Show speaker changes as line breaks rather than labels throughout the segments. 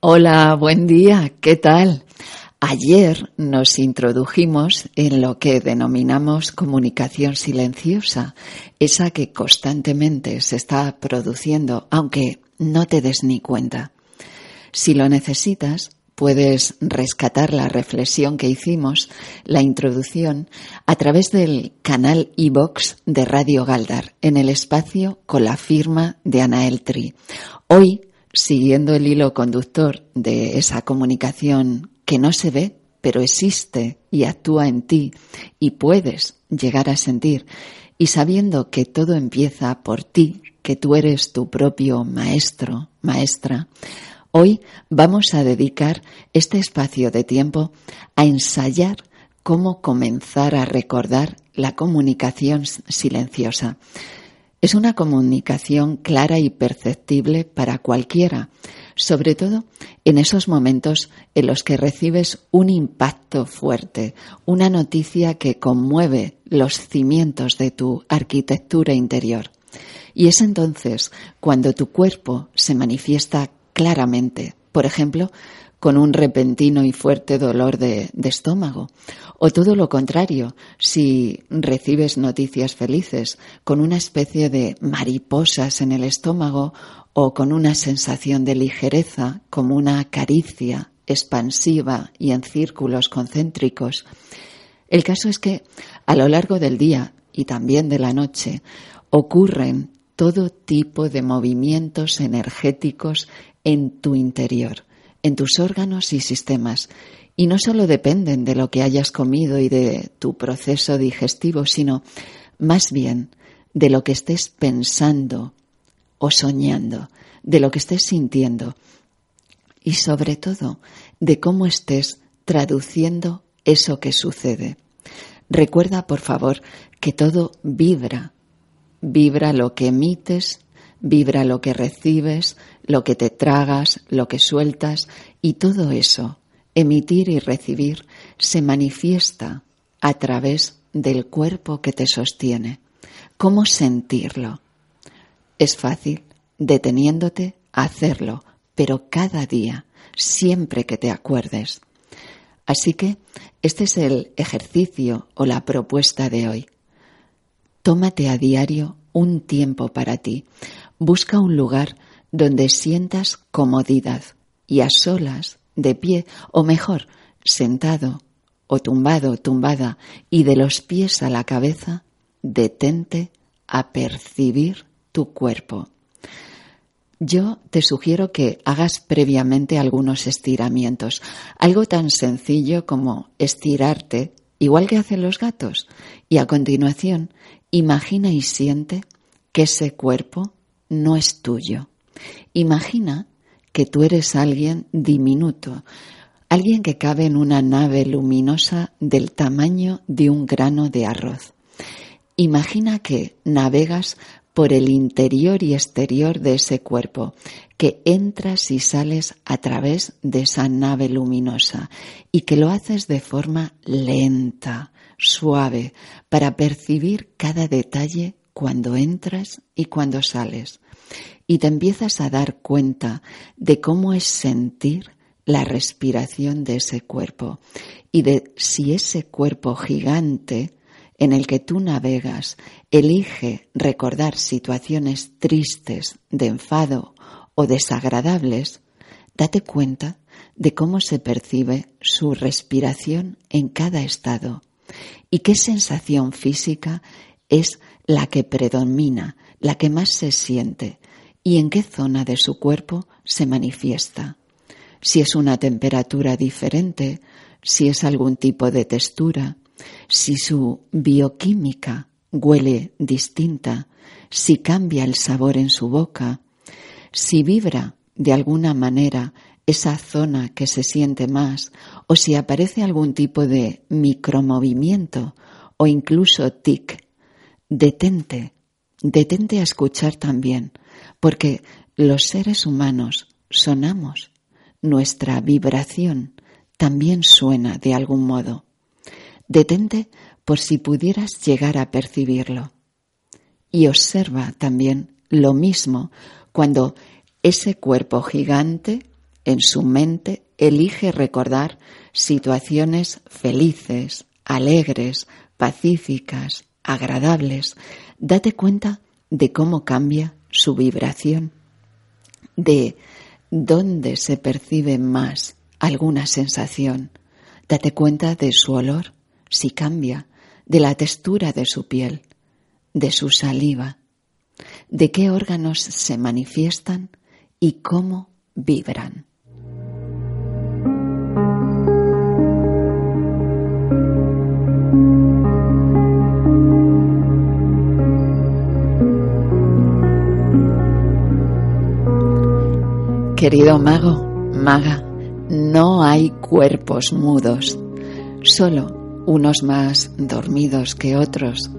Hola, buen día, ¿qué tal? Ayer nos introdujimos en lo que denominamos comunicación silenciosa, esa que constantemente se está produciendo, aunque no te des ni cuenta. Si lo necesitas, puedes rescatar la reflexión que hicimos, la introducción, a través del canal iBox de Radio Galdar, en el espacio con la firma de Ana Eltri. Hoy siguiendo el hilo conductor de esa comunicación que no se ve, pero existe y actúa en ti y puedes llegar a sentir, y sabiendo que todo empieza por ti, que tú eres tu propio maestro, maestra, hoy vamos a dedicar este espacio de tiempo a ensayar cómo comenzar a recordar la comunicación silenciosa. Es una comunicación clara y perceptible para cualquiera, sobre todo en esos momentos en los que recibes un impacto fuerte, una noticia que conmueve los cimientos de tu arquitectura interior. Y es entonces cuando tu cuerpo se manifiesta claramente. Por ejemplo, con un repentino y fuerte dolor de, estómago. O todo lo contrario, si recibes noticias felices, con una especie de mariposas en el estómago o con una sensación de ligereza, como una caricia expansiva y en círculos concéntricos. El caso es que a lo largo del día y también de la noche ocurren todo tipo de movimientos energéticos en tu interior en tus órganos y sistemas. Y no solo dependen de lo que hayas comido y de tu proceso digestivo, sino más bien de lo que estés pensando o soñando, de lo que estés sintiendo y sobre todo de cómo estés traduciendo eso que sucede. Recuerda, por favor, que todo vibra. Vibra lo que emites, vibra lo que recibes, lo que te tragas, lo que sueltas, y todo eso, emitir y recibir, se manifiesta a través del cuerpo que te sostiene. ¿Cómo sentirlo? Es fácil, deteniéndote hacerlo, pero cada día, siempre que te acuerdes. Así que este es el ejercicio o la propuesta de hoy. Tómate a diario un tiempo para ti. Busca un lugar donde sientas comodidad y a solas, de pie, o mejor, sentado o tumbado, tumbada, y de los pies a la cabeza, detente a percibir tu cuerpo. Yo te sugiero que hagas previamente algunos estiramientos, algo tan sencillo como estirarte, igual que hacen los gatos, y a continuación imagina y siente que ese cuerpo no es tuyo, Imagina que tú eres alguien diminuto, alguien que cabe en una nave luminosa del tamaño de un grano de arroz. Imagina que navegas por el interior y exterior de ese cuerpo, que entras y sales a través de esa nave luminosa y que lo haces de forma lenta, suave, para percibir cada detalle cuando entras y cuando sales. Y te empiezas a dar cuenta de cómo es sentir la respiración de ese cuerpo y de si ese cuerpo gigante en el que tú navegas elige recordar situaciones tristes, de enfado o desagradables, date cuenta de cómo se percibe su respiración en cada estado y qué sensación física es la que predomina, la que más se siente, y en qué zona de su cuerpo se manifiesta. Si es una temperatura diferente, si es algún tipo de textura, si su bioquímica huele distinta, si cambia el sabor en su boca, si vibra de alguna manera esa zona que se siente más o si aparece algún tipo de micromovimiento o incluso tic. Detente, detente a escuchar también, porque los seres humanos sonamos, nuestra vibración también suena de algún modo. Detente por si pudieras llegar a percibirlo. Y observa también lo mismo cuando ese cuerpo gigante en su mente elige recordar situaciones felices, alegres, pacíficas, agradables. Date cuenta de cómo cambia su vibración, de dónde se percibe más alguna sensación. Date cuenta de su olor, si cambia, de la textura de su piel, de su saliva, de qué órganos se manifiestan y cómo vibran. Querido mago, maga, no hay cuerpos mudos, solo unos más dormidos que otros.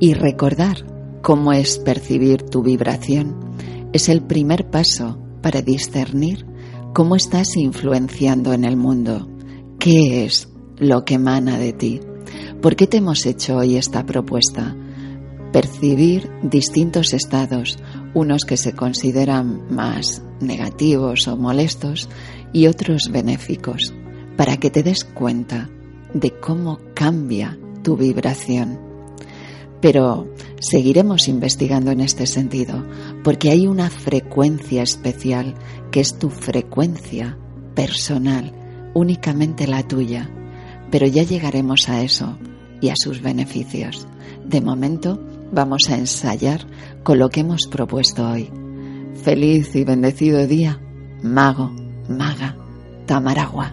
Y recordar cómo es percibir tu vibración es el primer paso para discernir cómo estás influenciando en el mundo, qué es lo que emana de ti. ¿Por qué te hemos hecho hoy esta propuesta? Percibir distintos estados, unos que se consideran más negativos o molestos y otros benéficos, para que te des cuenta de cómo cambia tu vibración. Pero seguiremos investigando en este sentido, porque hay una frecuencia especial que es tu frecuencia personal, únicamente la tuya. Pero ya llegaremos a eso y a sus beneficios. De momento vamos a ensayar con lo que hemos propuesto hoy. Feliz y bendecido día, mago, maga, tamaragua.